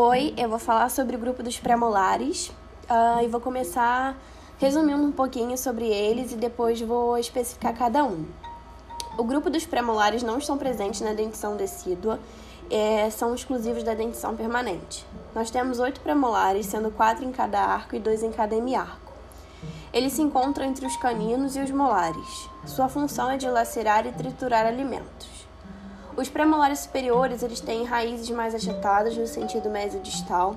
Oi, eu vou falar sobre o grupo dos premolares uh, e vou começar resumindo um pouquinho sobre eles e depois vou especificar cada um. O grupo dos premolares não estão presentes na dentição decídua, é, são exclusivos da dentição permanente. Nós temos oito premolares, sendo quatro em cada arco e dois em cada hemiarco. Eles se encontram entre os caninos e os molares. Sua função é de lacerar e triturar alimentos. Os premolares superiores eles têm raízes mais achatadas no sentido mesodistal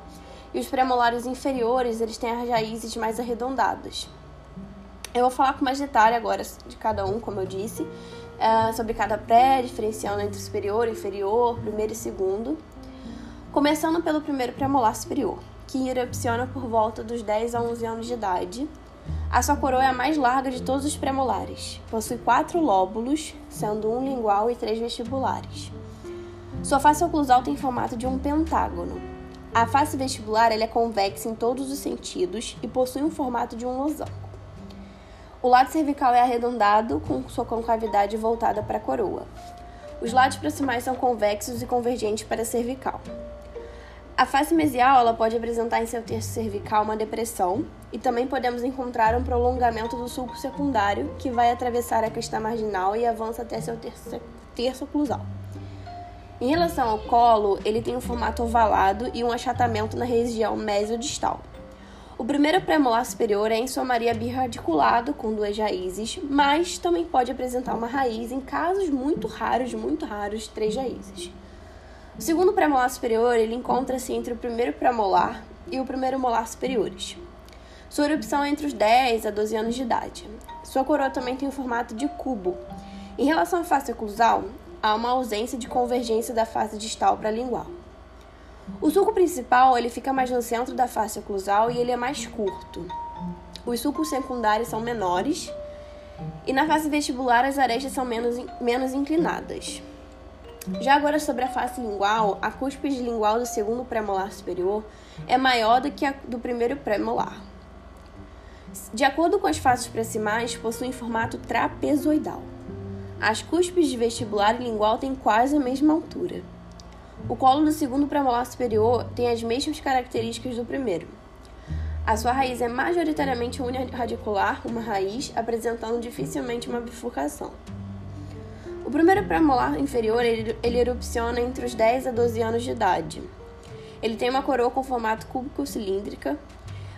e os premolares inferiores eles têm as raízes mais arredondadas. Eu vou falar com mais detalhe agora de cada um, como eu disse, uh, sobre cada pré, diferenciando entre superior, inferior, primeiro e segundo. Começando pelo primeiro premolar superior, que erupciona por volta dos 10 a 11 anos de idade a sua coroa é a mais larga de todos os premolares. Possui quatro lóbulos, sendo um lingual e três vestibulares. Sua face oclusal tem formato de um pentágono. A face vestibular é convexa em todos os sentidos e possui um formato de um losango. O lado cervical é arredondado, com sua concavidade voltada para a coroa. Os lados proximais são convexos e convergentes para a cervical. A face mesial ela pode apresentar em seu terço cervical uma depressão e também podemos encontrar um prolongamento do sulco secundário que vai atravessar a crista marginal e avança até seu terço, terço oclusal. Em relação ao colo, ele tem um formato ovalado e um achatamento na região mesodistal. O primeiro premolar superior é em sua maioria birradiculado, com duas raízes, mas também pode apresentar uma raiz em casos muito raros, muito raros, três raízes. O segundo premolar superior ele encontra-se entre o primeiro premolar e o primeiro molar superiores. Sua erupção é entre os 10 a 12 anos de idade. Sua coroa também tem o formato de cubo. Em relação à face oclusal, há uma ausência de convergência da face distal para a lingual. O sulco principal ele fica mais no centro da face oclusal e ele é mais curto. Os sulcos secundários são menores e na face vestibular as arestas são menos, menos inclinadas. Já agora sobre a face lingual, a cúspide lingual do segundo premolar superior é maior do que a do primeiro premolar. De acordo com as faces proximais, possuem formato trapezoidal. As cúspides vestibular e lingual têm quase a mesma altura. O colo do segundo premolar superior tem as mesmas características do primeiro. A sua raiz é majoritariamente uniradicular, uma raiz apresentando dificilmente uma bifurcação. O primeiro premolar inferior ele, ele erupciona entre os 10 a 12 anos de idade. Ele tem uma coroa com formato cúbico-cilíndrica.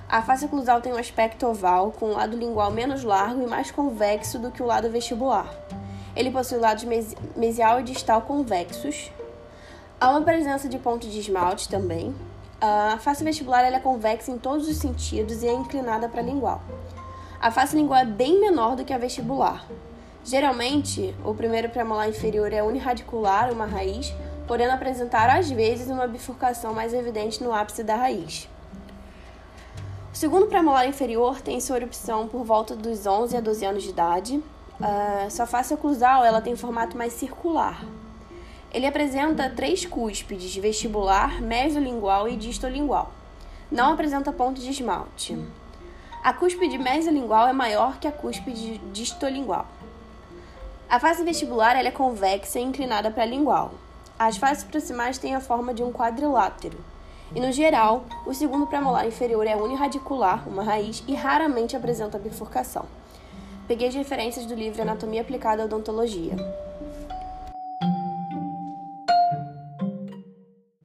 A face oclusal tem um aspecto oval, com o lado lingual menos largo e mais convexo do que o lado vestibular. Ele possui lados mesial e distal convexos. Há uma presença de ponto de esmalte também. A face vestibular é convexa em todos os sentidos e é inclinada para a lingual. A face lingual é bem menor do que a vestibular. Geralmente, o primeiro premolar inferior é uniradicular, uma raiz, podendo apresentar às vezes uma bifurcação mais evidente no ápice da raiz. O segundo premolar inferior tem sua erupção por volta dos 11 a 12 anos de idade. Uh, sua face oclusal ela tem formato mais circular. Ele apresenta três cúspides, vestibular, mesolingual e distolingual. Não apresenta ponto de esmalte. A cúspide mesolingual é maior que a cúspide distolingual. A face vestibular é convexa e inclinada para a lingual. As faces proximais têm a forma de um quadrilátero. E no geral, o segundo premolar inferior é uniradicular, uma raiz, e raramente apresenta bifurcação. Peguei as referências do livro Anatomia Aplicada à Odontologia.